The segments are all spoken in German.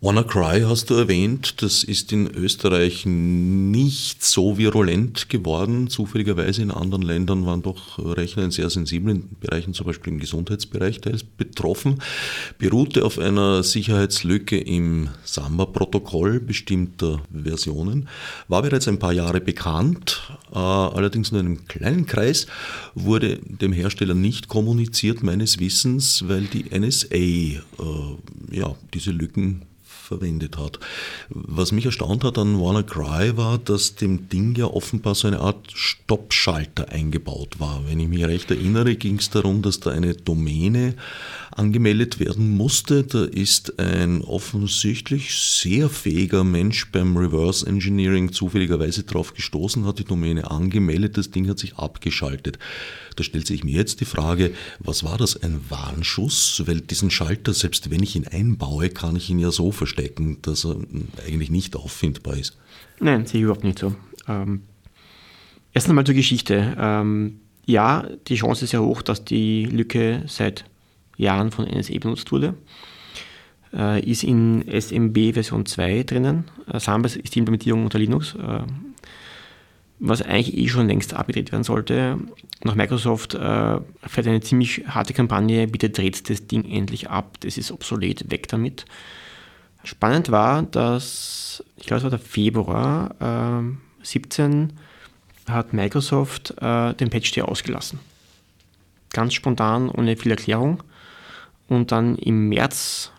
WannaCry hast du erwähnt, das ist in Österreich nicht so virulent geworden. Zufälligerweise in anderen Ländern waren doch Rechner in sehr sensiblen Bereichen, zum Beispiel im Gesundheitsbereich, teils betroffen. Beruhte auf einer Sicherheitslücke im Samba-Protokoll bestimmter Versionen, war bereits ein paar Jahre bekannt, äh, allerdings nur in einem kleinen Kreis, wurde dem Hersteller nicht kommuniziert, meines Wissens, weil die NSA äh, ja, diese Lücken verwendet hat. Was mich erstaunt hat an WannaCry war, dass dem Ding ja offenbar so eine Art Stoppschalter eingebaut war. Wenn ich mich recht erinnere, ging es darum, dass da eine Domäne angemeldet werden musste. Da ist ein offensichtlich sehr fähiger Mensch beim Reverse Engineering zufälligerweise drauf gestoßen, hat die Domäne angemeldet, das Ding hat sich abgeschaltet. Da stellt sich mir jetzt die Frage, was war das, ein Warnschuss? Weil diesen Schalter, selbst wenn ich ihn einbaue, kann ich ihn ja so verstecken, dass er eigentlich nicht auffindbar ist. Nein, sehe ich überhaupt nicht so. Ähm, erst einmal zur Geschichte. Ähm, ja, die Chance ist ja hoch, dass die Lücke seit Jahren von NSA benutzt wurde. Äh, ist in SMB Version 2 drinnen. Äh, Samba ist die Implementierung unter Linux, äh, was eigentlich eh schon längst abgedreht werden sollte. Nach Microsoft äh, fährt eine ziemlich harte Kampagne, bitte dreht das Ding endlich ab, das ist obsolet, weg damit. Spannend war, dass, ich glaube es war der Februar äh, 17, hat Microsoft äh, den Patch hier ausgelassen. Ganz spontan, ohne viel Erklärung. Und dann im März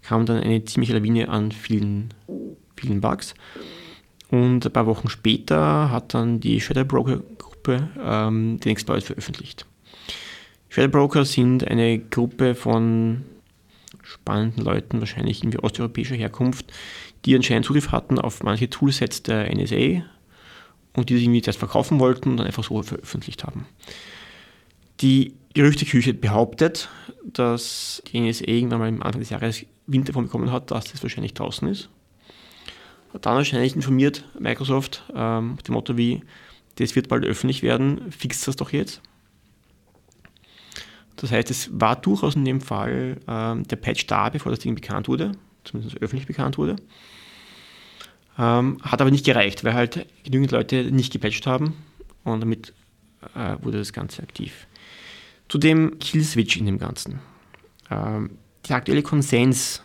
kam dann eine ziemliche Lawine an vielen, vielen Bugs. Und ein paar Wochen später hat dann die Shadow Broker Gruppe ähm, den Exploit veröffentlicht. Shadow Broker sind eine Gruppe von spannenden Leuten, wahrscheinlich irgendwie osteuropäischer Herkunft, die anscheinend Zugriff hatten auf manche Toolsets der NSA und die sich irgendwie das verkaufen wollten und dann einfach so veröffentlicht haben. Die Gerüchteküche behauptet, dass die NSA irgendwann mal am Anfang des Jahres Wind davon bekommen hat, dass das wahrscheinlich draußen ist. Hat dann wahrscheinlich informiert Microsoft ähm, mit dem Motto wie, das wird bald öffentlich werden, fixt das doch jetzt. Das heißt, es war durchaus in dem Fall ähm, der Patch da, bevor das Ding bekannt wurde, zumindest öffentlich bekannt wurde. Ähm, hat aber nicht gereicht, weil halt genügend Leute nicht gepatcht haben und damit äh, wurde das Ganze aktiv. Zu dem Killswitch in dem Ganzen. Ähm, der aktuelle Konsens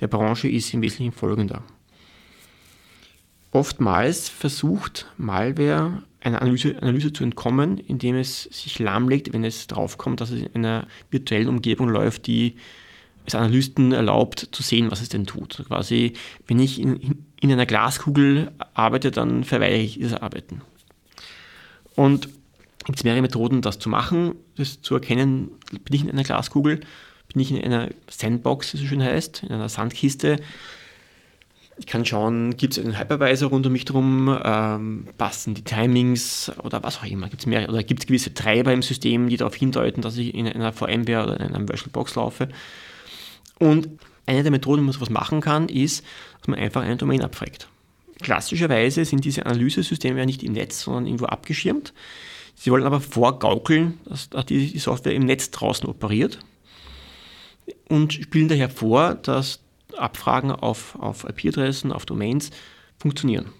der Branche ist im Wesentlichen folgender. Oftmals versucht Malware einer Analyse, Analyse, zu entkommen, indem es sich lahmlegt, wenn es draufkommt, dass es in einer virtuellen Umgebung läuft, die es Analysten erlaubt zu sehen, was es denn tut. Also quasi, wenn ich in, in einer Glaskugel arbeite, dann verweigere ich dieses Arbeiten. Und gibt es mehrere Methoden, das zu machen, das zu erkennen, bin ich in einer Glaskugel, bin ich in einer Sandbox, wie es so schön heißt, in einer Sandkiste. Ich kann schauen, gibt es einen Hypervisor rund um mich herum, ähm, passen die Timings oder was auch immer. Gibt's mehr, oder gibt es gewisse Treiber im System, die darauf hindeuten, dass ich in einer VMware oder in einer VirtualBox laufe. Und eine der Methoden, wie man sowas machen kann, ist, dass man einfach einen Domain abfragt. Klassischerweise sind diese Analysesysteme ja nicht im Netz, sondern irgendwo abgeschirmt. Sie wollen aber vorgaukeln, dass die Software im Netz draußen operiert und spielen daher vor, dass Abfragen auf, auf IP-Adressen, auf Domains funktionieren.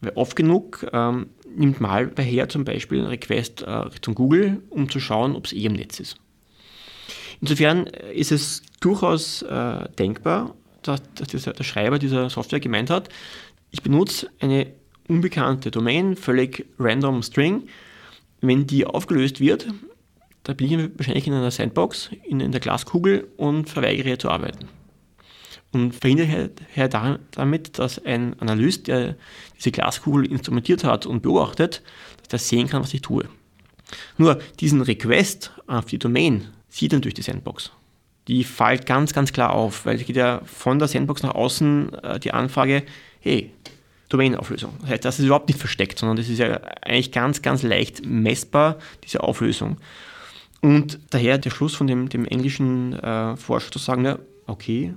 Weil oft genug ähm, nimmt Malware her zum Beispiel einen Request äh, Richtung Google, um zu schauen, ob es eh im Netz ist. Insofern ist es durchaus äh, denkbar, dass, dass der Schreiber dieser Software gemeint hat, ich benutze eine unbekannte Domain, völlig random String, wenn die aufgelöst wird, da bin ich wahrscheinlich in einer Sandbox, in, in der Glaskugel und verweigere zu arbeiten. Und verhindere damit, dass ein Analyst, der diese Glaskugel instrumentiert hat und beobachtet, dass der sehen kann, was ich tue. Nur diesen Request auf die Domain sieht er durch die Sandbox. Die fällt ganz, ganz klar auf, weil es geht ja von der Sandbox nach außen äh, die Anfrage, hey, Domain-Auflösung. Das heißt, das ist überhaupt nicht versteckt, sondern das ist ja eigentlich ganz, ganz leicht messbar, diese Auflösung. Und daher der Schluss von dem, dem englischen äh, Forscher zu sagen, na, okay,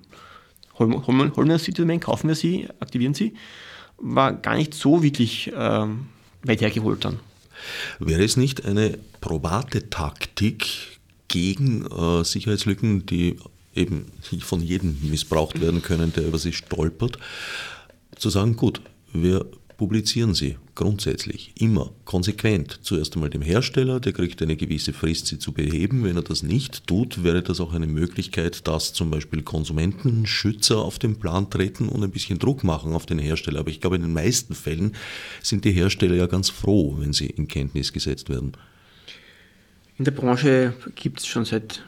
holen, holen, wir uns die Domain, kaufen wir sie, aktivieren sie, war gar nicht so wirklich äh, weit hergeholt dann. Wäre es nicht eine probate Taktik gegen äh, Sicherheitslücken, die eben von jedem missbraucht werden können, der über sie stolpert, zu sagen, gut, wir publizieren sie grundsätzlich immer konsequent. Zuerst einmal dem Hersteller, der kriegt eine gewisse Frist, sie zu beheben. Wenn er das nicht tut, wäre das auch eine Möglichkeit, dass zum Beispiel Konsumentenschützer auf den Plan treten und ein bisschen Druck machen auf den Hersteller. Aber ich glaube, in den meisten Fällen sind die Hersteller ja ganz froh, wenn sie in Kenntnis gesetzt werden. In der Branche gibt es schon seit,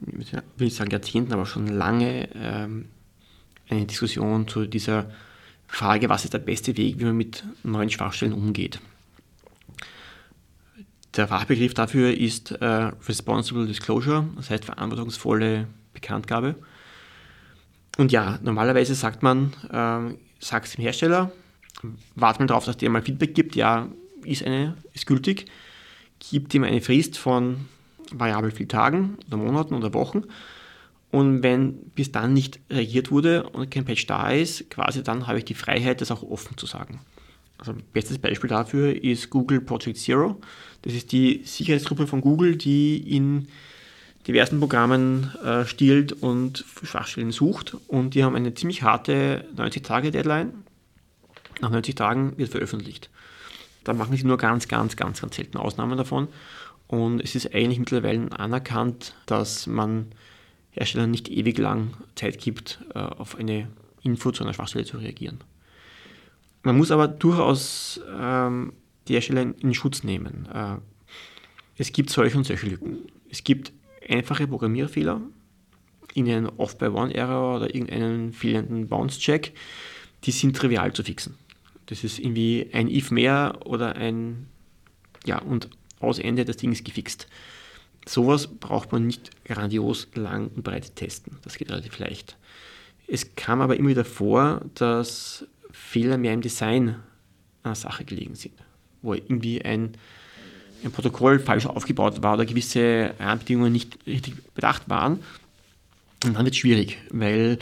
will ich sagen Jahrzehnten, aber schon lange ähm, eine Diskussion zu dieser Frage, was ist der beste Weg, wie man mit neuen Schwachstellen umgeht. Der Fachbegriff dafür ist äh, Responsible Disclosure, das heißt verantwortungsvolle Bekanntgabe. Und ja, normalerweise sagt man, äh, sagt es dem Hersteller, wartet man darauf, dass der mal Feedback gibt, ja, ist, eine, ist gültig, gibt ihm eine Frist von variabel vielen Tagen oder Monaten oder Wochen und wenn bis dann nicht reagiert wurde und kein Patch da ist, quasi dann habe ich die Freiheit, das auch offen zu sagen. Also bestes Beispiel dafür ist Google Project Zero. Das ist die Sicherheitsgruppe von Google, die in diversen Programmen äh, stiehlt und Schwachstellen sucht. Und die haben eine ziemlich harte 90-Tage-Deadline. Nach 90 Tagen wird veröffentlicht. Da machen sie nur ganz, ganz, ganz, ganz selten Ausnahmen davon. Und es ist eigentlich mittlerweile anerkannt, dass man Herstellern nicht ewig lang Zeit gibt, äh, auf eine Info zu einer Schwachstelle zu reagieren. Man muss aber durchaus ähm, die Hersteller in Schutz nehmen. Äh, es gibt solche und solche Lücken. Es gibt einfache Programmierfehler, irgendeinen Off-by-One-Error oder irgendeinen fehlenden Bounce-Check, die sind trivial zu fixen. Das ist irgendwie ein if mehr oder ein, ja, und aus Ende das Ding ist gefixt. Sowas braucht man nicht grandios lang und breit testen. Das geht relativ leicht. Es kam aber immer wieder vor, dass Fehler mehr im Design einer Sache gelegen sind, wo irgendwie ein, ein Protokoll falsch aufgebaut war oder gewisse Rahmenbedingungen nicht richtig bedacht waren. Und dann wird es schwierig, weil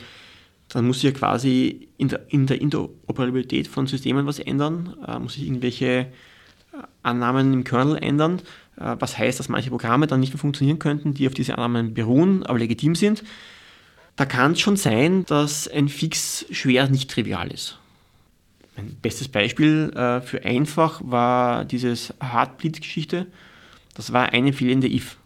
dann muss sich ja quasi in der, in der Interoperabilität von Systemen was ändern, äh, muss sich irgendwelche Annahmen im Kernel ändern, äh, was heißt, dass manche Programme dann nicht mehr funktionieren könnten, die auf diese Annahmen beruhen, aber legitim sind. Da kann es schon sein, dass ein Fix schwer nicht trivial ist. Ein bestes Beispiel äh, für einfach war dieses Heartbleed-Geschichte. Das war eine fehlende if.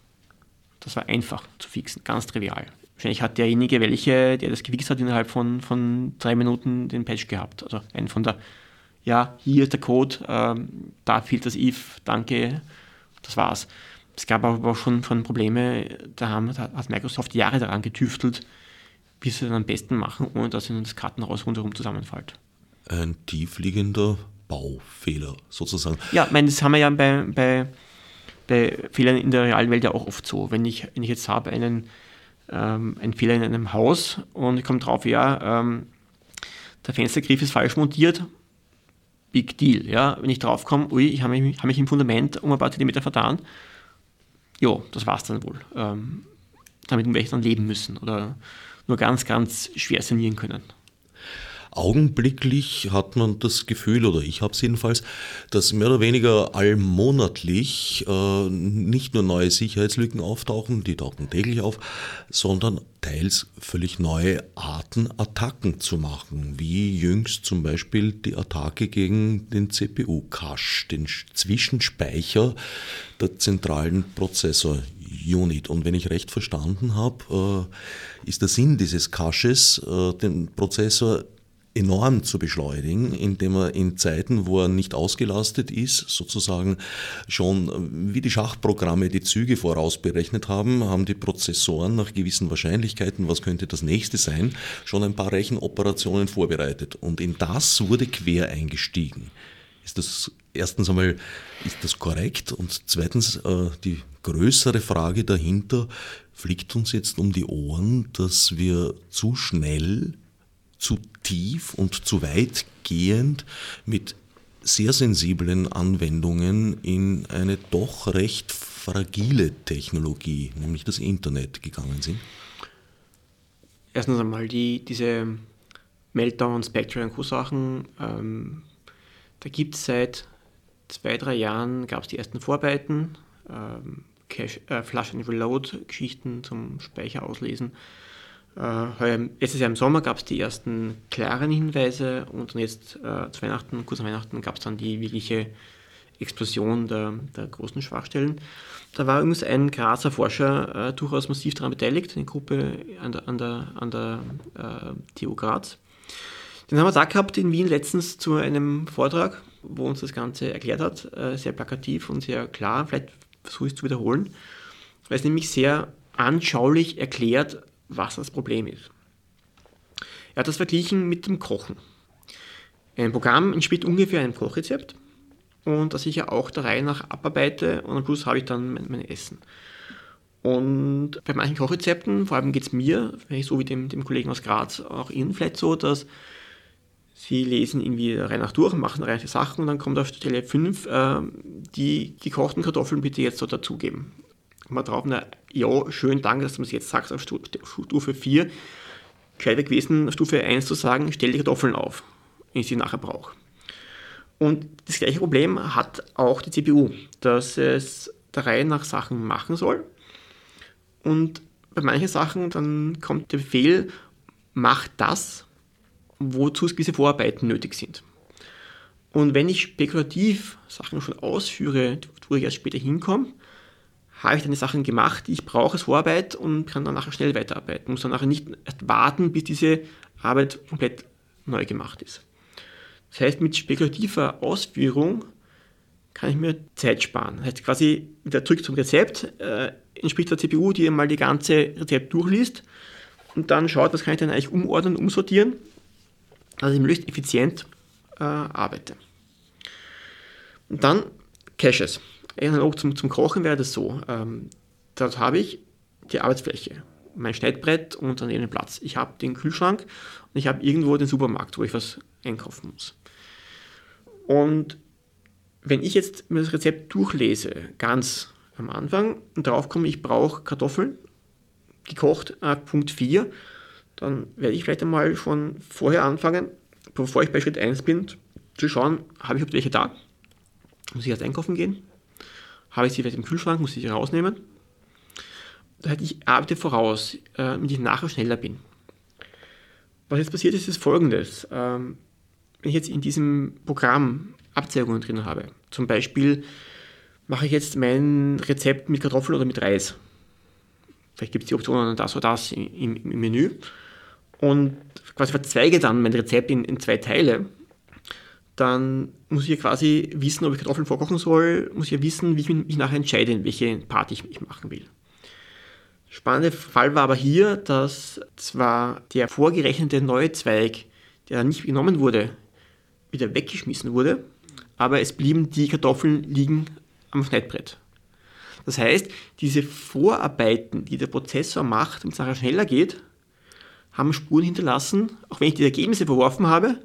Das war einfach zu fixen, ganz trivial. Wahrscheinlich hat derjenige, welche, der das gefixt hat, innerhalb von, von drei Minuten den Patch gehabt. Also einen von der ja, hier ist der Code, ähm, da fehlt das if, danke, das war's. Es gab aber auch schon, schon Probleme, da, haben, da hat Microsoft Jahre daran getüftelt, wie sie es am besten machen, ohne dass ihnen das Kartenhaus rundherum zusammenfällt. Ein tiefliegender Baufehler sozusagen. Ja, ich meine, das haben wir ja bei, bei, bei Fehlern in der realen Welt ja auch oft so. Wenn ich, wenn ich jetzt habe einen, ähm, einen Fehler in einem Haus und ich komme drauf, ja, ähm, der Fenstergriff ist falsch montiert, Big Deal. Ja? Wenn ich draufkomme, ui, ich habe mich, hab mich im Fundament um ein paar Zentimeter vertan, ja, das war es dann wohl. Ähm, damit werde ich dann leben müssen oder nur ganz, ganz schwer sanieren können. Augenblicklich hat man das Gefühl, oder ich habe es jedenfalls, dass mehr oder weniger allmonatlich äh, nicht nur neue Sicherheitslücken auftauchen, die tauchen täglich auf, sondern teils völlig neue Arten, Attacken zu machen, wie jüngst zum Beispiel die Attacke gegen den CPU-Cache, den Zwischenspeicher der zentralen Prozessor-Unit. Und wenn ich recht verstanden habe, äh, ist der Sinn dieses Caches, äh, den Prozessor enorm zu beschleunigen, indem er in Zeiten, wo er nicht ausgelastet ist, sozusagen schon äh, wie die Schachprogramme die Züge vorausberechnet haben, haben die Prozessoren nach gewissen Wahrscheinlichkeiten, was könnte das nächste sein, schon ein paar Rechenoperationen vorbereitet. Und in das wurde quer eingestiegen. Ist das erstens einmal, ist das korrekt? Und zweitens, äh, die größere Frage dahinter, fliegt uns jetzt um die Ohren, dass wir zu schnell zu tief und zu weitgehend mit sehr sensiblen Anwendungen in eine doch recht fragile Technologie, nämlich das Internet, gegangen sind? Erstens einmal die, diese Meltdown, Spectre und Co-Sachen. Ähm, da gibt es seit zwei, drei Jahren gab es die ersten Vorarbeiten, ähm, Cache, äh, Flash and Reload Geschichten zum Speicher auslesen. Äh, letztes Jahr im Sommer gab es die ersten klaren Hinweise und jetzt äh, zu Weihnachten, kurz nach Weihnachten, gab es dann die wirkliche Explosion der, der, großen Schwachstellen. Da war übrigens ein Grazer Forscher äh, durchaus massiv daran beteiligt, eine Gruppe an der, an der, an der äh, TU Graz. Den haben wir da gehabt in Wien letztens zu einem Vortrag, wo uns das Ganze erklärt hat, äh, sehr plakativ und sehr klar, vielleicht versuche ich es zu wiederholen, weil es nämlich sehr anschaulich erklärt, was das Problem ist. Er hat das verglichen mit dem Kochen. Ein Programm entspricht ungefähr einem Kochrezept und das ich ja auch der Reihe nach abarbeite und am Schluss habe ich dann mein, mein Essen. Und bei manchen Kochrezepten, vor allem geht es mir, so wie dem, dem Kollegen aus Graz, auch Ihnen vielleicht so, dass Sie lesen irgendwie der Reihe nach durch, machen reiche Sachen und dann kommt auf Stelle 5 äh, die gekochten Kartoffeln bitte jetzt so dazugeben. Mal drauf, na ja, schön, danke, dass du das jetzt sagst auf Stufe 4. Gescheiter gewesen, Stufe 1 zu sagen, stell die Kartoffeln auf, wenn ich sie nachher brauche. Und das gleiche Problem hat auch die CPU, dass es der Reihe nach Sachen machen soll. Und bei manchen Sachen dann kommt der Befehl, mach das, wozu gewisse Vorarbeiten nötig sind. Und wenn ich spekulativ Sachen schon ausführe, wo ich erst später hinkomme, habe ich dann die Sachen gemacht, die ich brauche als Vorarbeit und kann dann nachher schnell weiterarbeiten. Muss dann nachher nicht erst warten, bis diese Arbeit komplett neu gemacht ist. Das heißt, mit spekulativer Ausführung kann ich mir Zeit sparen. Das heißt, quasi wieder zurück zum Rezept, äh, entspricht der CPU, die mal die ganze Rezept durchliest und dann schaut, was kann ich denn eigentlich umordnen, umsortieren, dass ich möglichst effizient äh, arbeite. Und dann Caches. Analog zum, zum Kochen wäre das so. Ähm, dort habe ich die Arbeitsfläche, mein Schneidbrett und dann den Platz. Ich habe den Kühlschrank und ich habe irgendwo den Supermarkt, wo ich was einkaufen muss. Und wenn ich jetzt mir das Rezept durchlese, ganz am Anfang, und drauf komme, ich brauche Kartoffeln, gekocht, äh, Punkt 4, dann werde ich vielleicht einmal schon vorher anfangen, bevor ich bei Schritt 1 bin, zu schauen, habe ich überhaupt welche da? Muss ich erst einkaufen gehen? Habe ich sie vielleicht im Kühlschrank, muss ich sie rausnehmen? Das heißt, ich arbeite voraus, äh, damit ich nachher schneller bin. Was jetzt passiert ist, ist folgendes. Ähm, wenn ich jetzt in diesem Programm Abzweigungen drin habe, zum Beispiel mache ich jetzt mein Rezept mit Kartoffeln oder mit Reis. Vielleicht gibt es die Optionen das oder das im, im Menü. Und quasi verzweige dann mein Rezept in, in zwei Teile. Dann muss ich ja quasi wissen, ob ich Kartoffeln vorkochen soll, muss ich ja wissen, wie ich mich nachher entscheide, in welche Part ich, ich machen will. Spannende Fall war aber hier, dass zwar der vorgerechnete neue Zweig, der nicht genommen wurde, wieder weggeschmissen wurde, aber es blieben die Kartoffeln liegen am Schneidbrett. Das heißt, diese Vorarbeiten, die der Prozessor macht, damit es nachher schneller geht, haben Spuren hinterlassen. Auch wenn ich die Ergebnisse verworfen habe,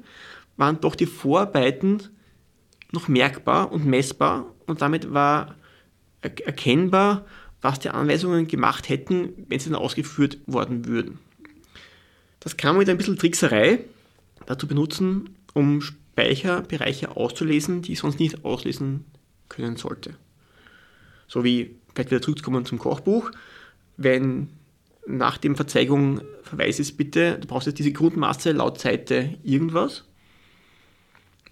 waren doch die Vorarbeiten noch merkbar und messbar und damit war erkennbar, was die Anweisungen gemacht hätten, wenn sie dann ausgeführt worden würden. Das kann man mit ein bisschen Trickserei dazu benutzen, um Speicherbereiche auszulesen, die ich sonst nicht auslesen können sollte. So wie, vielleicht wieder zurückzukommen zum Kochbuch, wenn nach dem Verzeigung Verweis ist bitte, du brauchst jetzt diese Grundmasse laut Seite irgendwas,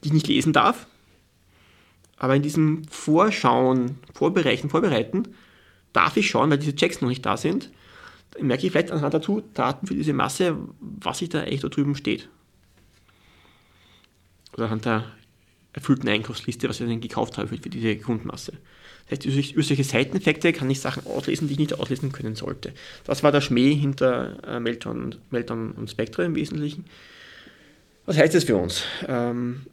die ich nicht lesen darf, aber in diesem Vorschauen, Vorbereiten, Vorbereiten, darf ich schauen, weil diese Checks noch nicht da sind, dann merke ich vielleicht anhand dazu Daten für diese Masse, was sich da echt da drüben steht oder anhand der erfüllten Einkaufsliste, was ich dann gekauft habe für, diese Grundmasse. Das heißt, durch solche Seiteneffekte kann ich Sachen auslesen, die ich nicht auslesen können sollte. Das war der Schmäh hinter äh, Meltdown, Meltdown und Spectre im Wesentlichen. Was heißt das für uns? Ähm,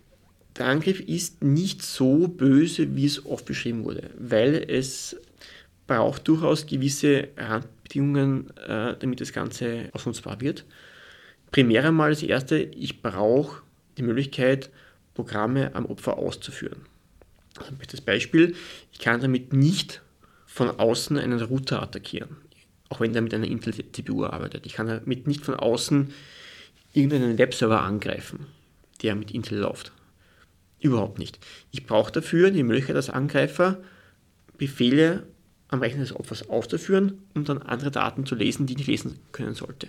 der Angriff ist nicht so böse, wie es oft beschrieben wurde, weil es braucht durchaus gewisse Randbedingungen, äh, damit das Ganze ausnutzbar wird. Primär einmal das erste, ich brauche die Möglichkeit, Programme am Opfer auszuführen. Also das Beispiel, ich kann damit nicht von außen einen Router attackieren, auch wenn der mit einer Intel-CPU arbeitet. Ich kann damit nicht von außen irgendeinen Webserver angreifen, der mit Intel läuft. Überhaupt nicht. Ich brauche dafür die Möglichkeit als Angreifer, Befehle am Rechner des Opfers auszuführen, um dann andere Daten zu lesen, die ich nicht lesen können sollte.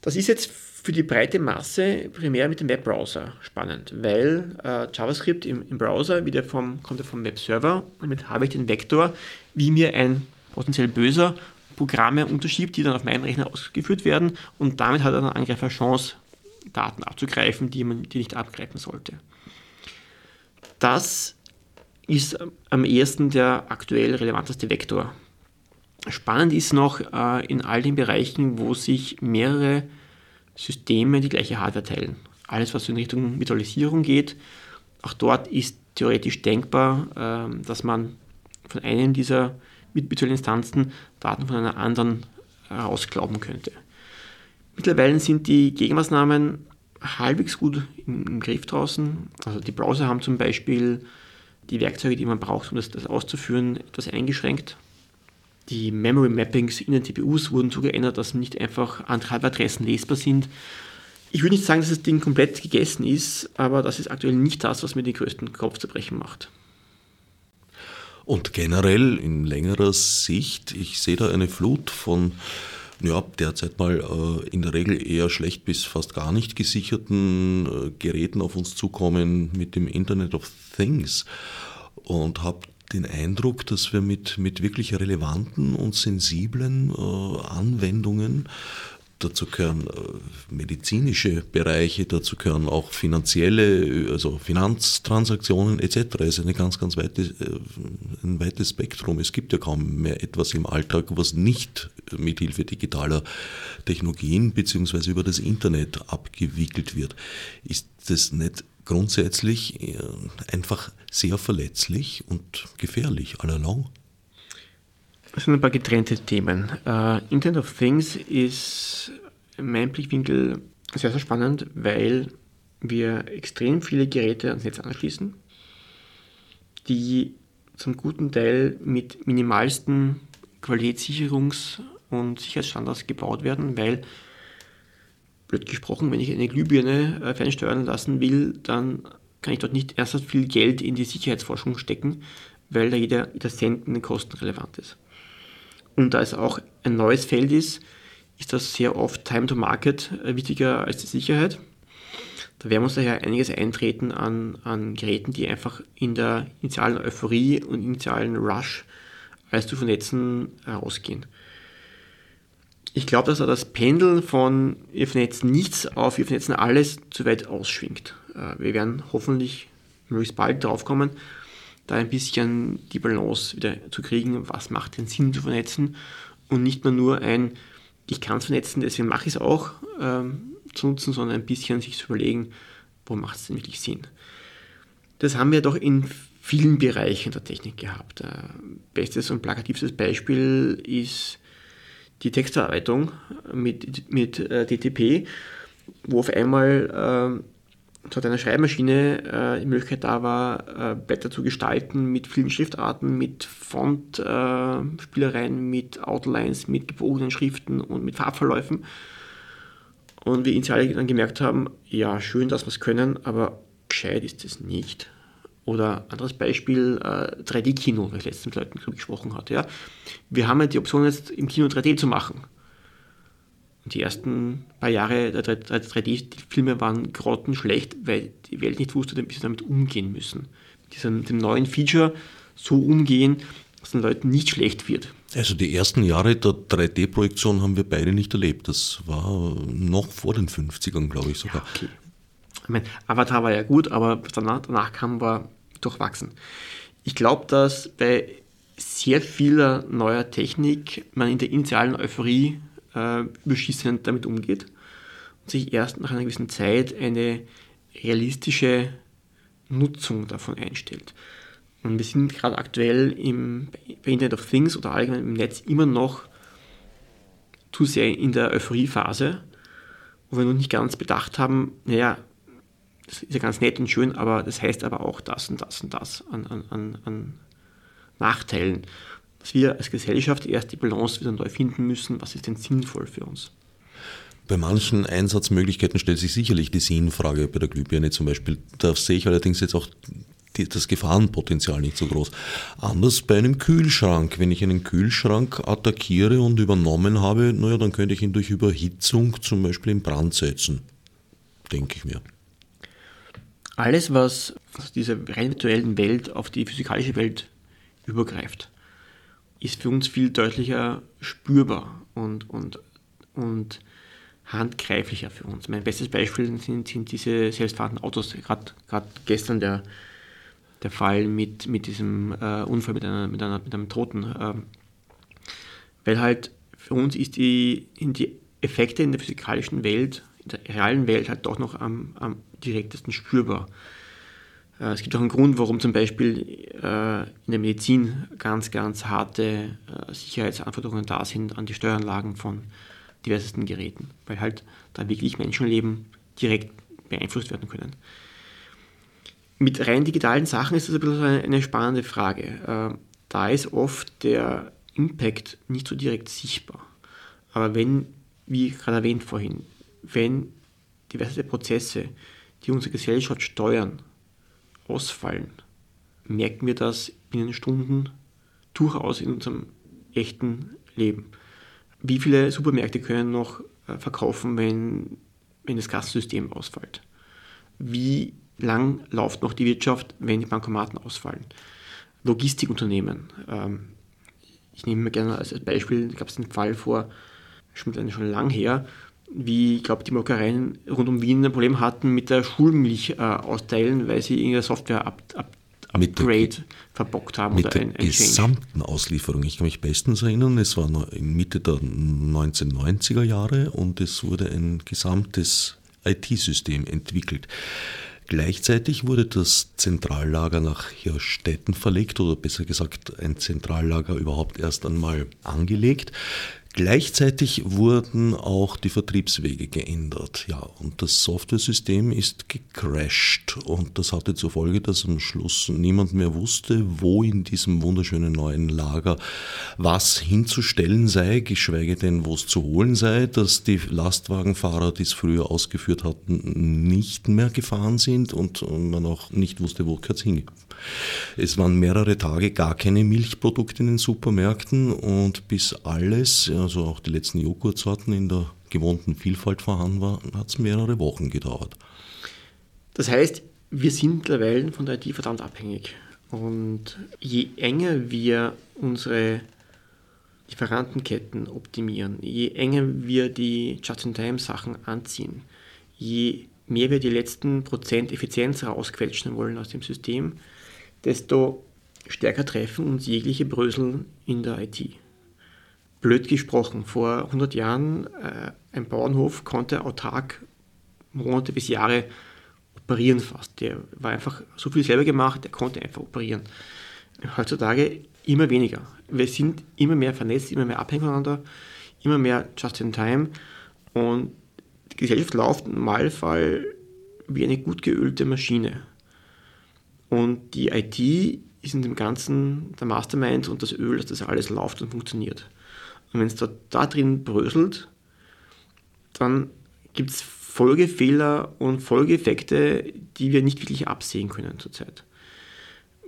Das ist jetzt für die breite Masse primär mit dem Webbrowser spannend, weil äh, JavaScript im, im, Browser wieder vom, kommt ja vom Webserver und damit habe ich den Vektor, wie mir ein potenziell böser Programme unterschiebt, die dann auf meinen Rechner ausgeführt werden und damit hat ein Angreifer Chance, Daten abzugreifen, die man die nicht abgreifen sollte. Das ist am ehesten der aktuell relevanteste Vektor. Spannend ist noch äh, in all den Bereichen, wo sich mehrere Systeme die gleiche Hardware teilen. Alles, was in Richtung Virtualisierung geht, auch dort ist theoretisch denkbar, ähm, dass man von einem dieser virtuellen Instanzen Daten von einer anderen herausglauben könnte. Mittlerweile sind die Gegenmaßnahmen halbwegs gut im, im, Griff draußen. Also die Browser haben zum Beispiel die Werkzeuge, die man braucht, um das, das auszuführen, etwas eingeschränkt. Die Memory Mappings in den TPUs wurden so geändert, dass nicht einfach andere Hardware-Adressen lesbar sind. Ich würde nicht sagen, dass das Ding komplett gegessen ist, aber das ist aktuell nicht das, was mir die größten Kopfzerbrechen macht. Und generell in längerer Sicht, ich sehe da eine Flut von ja, derzeit mal äh, in der Regel eher schlecht bis fast gar nicht gesicherten äh, Geräten auf uns zukommen mit dem Internet of Things. Und habe den Eindruck, dass wir mit, mit wirklich relevanten und sensiblen äh, Anwendungen Dazu gehören äh, medizinische Bereiche, dazu gehören auch finanzielle, also Finanztransaktionen etc. Es ist eine ganz, ganz weite, äh, ein weites Spektrum. Es gibt ja kaum mehr etwas im Alltag, was nicht mit Hilfe digitaler Technologien bzw. über das Internet abgewickelt wird. Ist das nicht grundsätzlich äh, einfach sehr verletzlich und gefährlich all along? Das sind ein paar getrennte Themen. Uh, Internet of Things ist in meinem Blickwinkel sehr, sehr spannend, weil wir extrem viele Geräte ans Netz anschließen, die zum guten Teil mit minimalsten Qualitätssicherungs- und Sicherheitsstandards gebaut werden, weil, blöd gesprochen, wenn ich eine Glühbirne äh, fernsteuern lassen will, dann kann ich dort nicht ernsthaft viel Geld in die Sicherheitsforschung stecken, weil da jeder, jeder Cent in den Kosten relevant ist. Und da es auch ein neues Feld ist, ist das sehr oft Time to Market äh, wichtiger als die Sicherheit. Da werden uns daher einiges eintreten an, an Geräten, die einfach in der initialen Euphorie und initialen Rush alles zu vernetzen herausgehen. Ich glaube, dass da das Pendel von wir vernetzen nichts auf wir vernetzen alles zu weit ausschwingt. Äh, wir werden hoffentlich möglichst bald drauf kommen, da ein bisschen die Balance wieder zu kriegen, was macht den Sinn zu vernetzen und nicht mehr nur ein, ich kann es vernetzen, deswegen mache ich es auch ähm, zu nutzen, sondern ein bisschen sich zu überlegen, wo macht es denn wirklich Sinn. Das haben wir doch in vielen Bereichen der Technik gehabt. Äh, bestes und plakativstes Beispiel ist die Textverarbeitung mit, mit äh, DTP, wo auf einmal äh, zu deiner Schreibmaschine äh, die Möglichkeit da war, äh, Blätter zu gestalten mit vielen Schriftarten, mit Font-Spielereien, äh, mit Outlines, mit gebogenen Schriften und mit Farbverläufen. Und wir initial dann gemerkt haben, ja, schön, dass wir es können, aber gescheit ist es nicht. Oder anderes Beispiel, äh, 3D-Kino, was ich letztens mit Leuten gesprochen hatte. Ja. Wir haben ja die Option jetzt im Kino 3D zu machen die ersten paar Jahre der 3D-Filme waren grottenschlecht, weil die Welt nicht wusste, wie sie damit umgehen müssen. Mit diesem dem neuen Feature so umgehen, dass den Leuten nicht schlecht wird. Also die ersten Jahre der 3D-Projektion haben wir beide nicht erlebt. Das war noch vor den 50ern, glaube ich sogar. Ja, okay. Ich meine, Avatar war ja gut, aber was danach, danach kam, war durchwachsen. Ich glaube, dass bei sehr vieler neuer Technik man in der initialen Euphorie äh, überschießend damit umgeht und sich erst nach einer gewissen Zeit eine realistische Nutzung davon einstellt. Und wir sind gerade aktuell im, Internet of Things oder allgemein im Netz immer noch zu sehr in der Euphoriephase, wo wir noch nicht ganz bedacht haben, naja, das ist ja ganz nett und schön, aber das heißt aber auch das und das und das an, an, an Nachteilen dass wir als Gesellschaft erst die Balance wieder neu finden müssen, was ist denn sinnvoll für uns. Bei manchen Einsatzmöglichkeiten stellt sich sicherlich die Sinnfrage bei der Glühbirne zum Beispiel. Da sehe ich allerdings jetzt auch die, das Gefahrenpotenzial nicht so groß. Anders bei einem Kühlschrank. Wenn ich einen Kühlschrank attackiere und übernommen habe, naja, dann könnte ich ihn durch Überhitzung zum Beispiel in Brand setzen. Denke ich mir. Alles, was aus dieser rein virtuellen Welt auf die physikalische Welt übergreift, ist für uns viel deutlicher spürbar und, und, und handgreiflicher für uns. Mein bestes Beispiel sind, sind diese selbstfahrenden Autos. Gerade gestern der, der Fall mit, mit diesem äh, Unfall mit, einer, mit, einer, mit einem Toten. Äh, weil halt für uns ist die, die Effekte in der physikalischen Welt, in der realen Welt halt doch noch am, am direktesten spürbar. Äh, es gibt auch einen Grund, warum zum Beispiel äh, in der Medizin ganz, ganz harte äh, Sicherheitsanforderungen da sind an die Steueranlagen von diversesten Geräten, weil halt da wirklich Menschenleben direkt beeinflusst werden können. Mit rein digitalen Sachen ist das ein bisschen eine spannende Frage. Da ist oft der Impact nicht so direkt sichtbar. Aber wenn, wie gerade erwähnt vorhin, wenn diverse Prozesse, die unsere Gesellschaft steuern, ausfallen, merken wir das binnen Stunden durchaus in unserem echten Leben wie viele Supermärkte können noch äh, verkaufen, wenn, wenn das Kassensystem ausfällt? Wie lang läuft noch die Wirtschaft, wenn die Bankomaten ausfallen? Logistikunternehmen. Ähm, ich nehme mir gerne als Beispiel, gab es einen Fall vor, schon, schon lang her, wie, ich glaube, die Molkereien rund um Wien ein Problem hatten mit der Schulmilch äh, austeilen, weil sie irgendeine Software ab, ab, Upgrade verbockt haben. Mit oder ein, der gesamten Auslieferung. Ich kann mich bestens erinnern, es war in Mitte der 1990er Jahre und es wurde ein gesamtes IT-System entwickelt. Gleichzeitig wurde das Zentrallager nach Hirstetten verlegt oder besser gesagt ein Zentrallager überhaupt erst einmal angelegt. Gleichzeitig wurden auch die Vertriebswege geändert. Ja, und das Softwaresystem ist gecrashed. Und das hatte zur Folge, dass am Schluss niemand mehr wusste, wo in diesem wunderschönen neuen Lager was hinzustellen sei, geschweige denn, wo es zu holen sei, dass die Lastwagenfahrer, die es früher ausgeführt hatten, nicht mehr gefahren sind und man auch nicht wusste, wo es hingeht. Es waren mehrere Tage gar keine Milchprodukte in den Supermärkten und bis alles, also auch die letzten Joghurtsorten in der gewohnten Vielfalt vorhanden war, hat es mehrere Wochen gedauert. Das heißt, wir sind mittlerweile von der IT verdammt abhängig. Und je enger wir unsere Lieferantenketten optimieren, je enger wir die Just-in-Time-Sachen anziehen, je mehr wir die letzten Prozent Effizienz rausquetschen wollen aus dem System, desto stärker treffen uns jegliche Brösel in der IT. Blöd gesprochen, vor 100 Jahren äh, ein Bauernhof konnte autark Monate bis Jahre operieren fast. Der war einfach so viel selber gemacht, der konnte einfach operieren. Heutzutage immer weniger. Wir sind immer mehr vernetzt, immer mehr abhängig voneinander, immer mehr just in time und die Gesellschaft läuft im Normalfall wie eine gut geölte Maschine. Und die IT ist in dem Ganzen der Mastermind und das Öl, dass das alles läuft und funktioniert. Und wenn es da, da drin bröselt, dann gibt es Folgefehler und Folgeeffekte, die wir nicht wirklich absehen können zurzeit.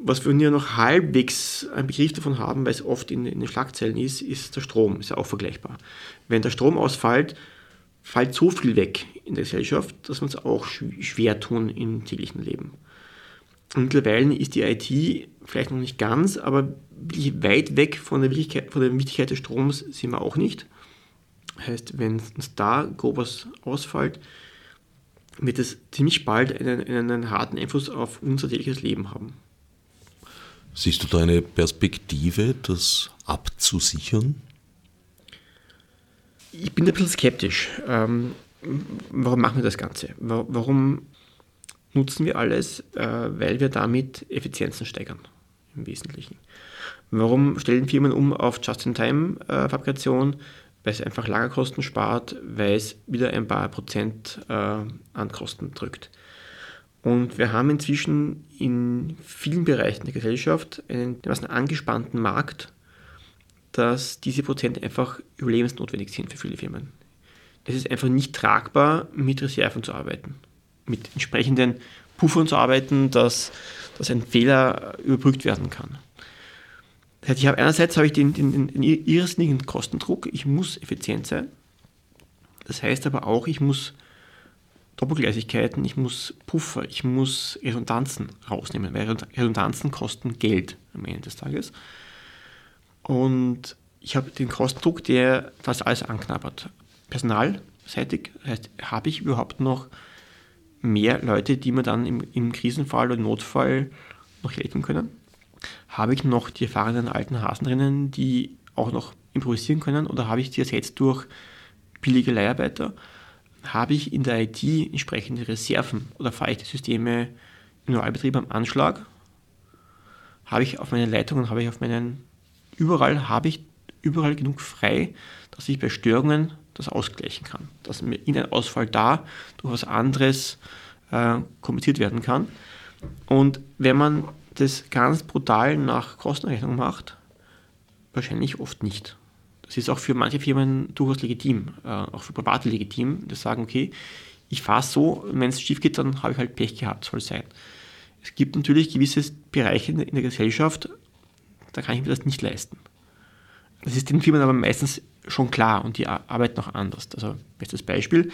Was wir nur noch halbwegs einen Begriff davon haben, weil es oft in, in den Schlagzeilen ist, ist der Strom. Ist ja auch vergleichbar. Wenn der Strom ausfällt, fällt so viel weg in der Gesellschaft, dass wir uns auch schwer tun im täglichen Leben. Mittlerweile ist die IT vielleicht noch nicht ganz, aber weit weg von der Wichtigkeit, von der Wichtigkeit des Stroms sind wir auch nicht. Heißt, wenn uns da grob was ausfällt, wird es ziemlich bald einen, einen harten Einfluss auf unser tägliches Leben haben. Siehst du da eine Perspektive, das abzusichern? Ich bin ein bisschen skeptisch. Ähm, warum machen wir das Ganze? Warum nutzen wir alles, äh, weil wir damit Effizienzen steigern, im Wesentlichen. Warum stellen Firmen um auf Just-in-Time-Fabrikation? Weil es einfach Lagerkosten spart, weil es wieder ein paar Prozent äh, an Kosten drückt. Und wir haben inzwischen in vielen Bereichen der Gesellschaft einen angespannten Markt, dass diese Prozente einfach überlebensnotwendig sind für viele Firmen. Es ist einfach nicht tragbar, mit Reserven zu arbeiten mit entsprechenden Puffern zu arbeiten, dass, dass ein Fehler überbrückt werden kann. Das heißt, ich habe einerseits habe ich den, den, den irrsinnigen Kostendruck, ich muss effizient sein. Das heißt aber auch, ich muss Doppelgleisigkeiten, ich muss Puffer, ich muss Redundanzen rausnehmen, weil Redundanzen kosten Geld am Ende des Tages. Und ich habe den Kostendruck, der das alles anknabbert. Personalseitig heißt, habe ich überhaupt noch mehr Leute, die mir dann im, im Krisenfall oder Notfall noch helfen können? Habe ich noch die erfahrenen alten Hasen drinnen, die auch noch improvisieren können? Oder habe ich die ersetzt durch billige Leiharbeiter? Habe ich in der IT entsprechende Reserven oder fahre ich die Systeme im Normalbetrieb am Anschlag? Habe ich auf meinen Leitungen, habe ich auf meinen, überall habe ich überall genug frei, dass ich bei Störungen das ausgleichen kann. Dass mir in ein Ausfall da durch was anderes äh, kompensiert werden kann. Und wenn man das ganz brutal nach Kostenrechnung macht, wahrscheinlich oft nicht. Das ist auch für manche Firmen durchaus legitim, äh, auch für Private legitim, die sagen, okay, ich fahre so, wenn es schief geht, dann habe ich halt Pech gehabt, soll sein. Es gibt natürlich gewisse Bereiche in der Gesellschaft, da kann ich mir das nicht leisten. Das ist den Firmen aber meistens schon klar und die arbeiten auch anders. Also bestes Beispiel,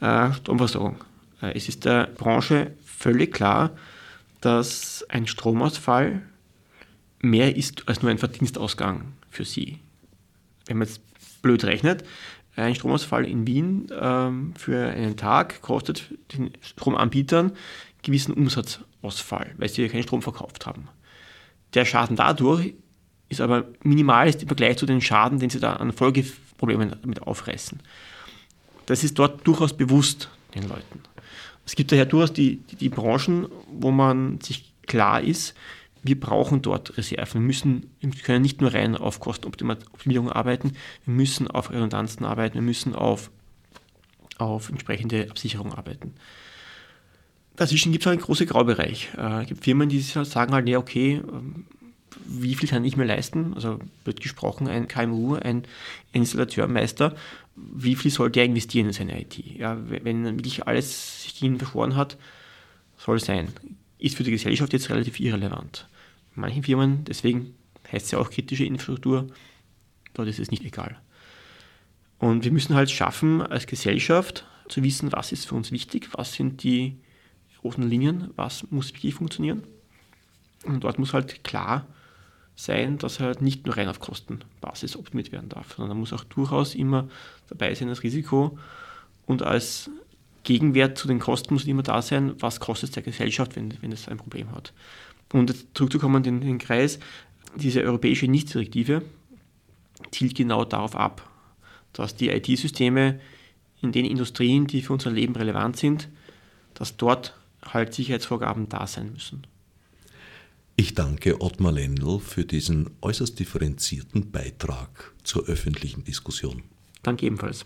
äh, Stromversorgung. Äh, es ist der Branche völlig klar, dass ein Stromausfall mehr ist als nur ein Verdienstausgang für sie. Wenn man jetzt blöd rechnet, ein Stromausfall in Wien ähm, für einen Tag kostet den Stromanbietern gewissen Umsatzausfall, weil sie keinen Strom verkauft haben. Der Schaden dadurch ist aber minimal im Vergleich zu den Schaden, den sie da an Folgeproblemen damit aufreißen. Das ist dort durchaus bewusst den Leuten. Es gibt daher durchaus die, die, die Branchen, wo man sich klar ist, wir brauchen dort Reserven. Wir, müssen, wir können nicht nur rein auf Kostenoptimierung arbeiten, wir müssen auf Redundanzen arbeiten, wir müssen auf, auf entsprechende Absicherung arbeiten. Dazwischen gibt es einen großen Graubereich. Äh, es gibt Firmen, die sagen halt, ja, okay, ähm, wie viel kann ich mir leisten? Also wird gesprochen, ein KMU, ein Installateurmeister, wie viel sollte er investieren in seine IT? Ja, wenn wirklich alles sich ihnen verschworen hat, soll sein. Ist für die Gesellschaft jetzt relativ irrelevant. In manchen Firmen, deswegen heißt es ja auch kritische Infrastruktur, dort ist es nicht egal. Und wir müssen halt schaffen, als Gesellschaft zu wissen, was ist für uns wichtig, was sind die roten Linien, was muss wirklich funktionieren. Und dort muss halt klar sein, dass er halt nicht nur rein auf Kostenbasis optimiert werden darf, sondern da muss auch durchaus immer dabei sein das Risiko und als Gegenwert zu den Kosten muss immer da sein, was kostet es der Gesellschaft, wenn, wenn es ein Problem hat. Und zurückzukommen in den Kreis, diese europäische NIST-Direktive zielt genau darauf ab, dass die IT-Systeme in den Industrien, die für unser Leben relevant sind, dass dort halt Sicherheitsvorgaben da sein müssen. Ich danke Ottmar Lendl für diesen äußerst differenzierten Beitrag zur öffentlichen Diskussion. Danke ebenfalls.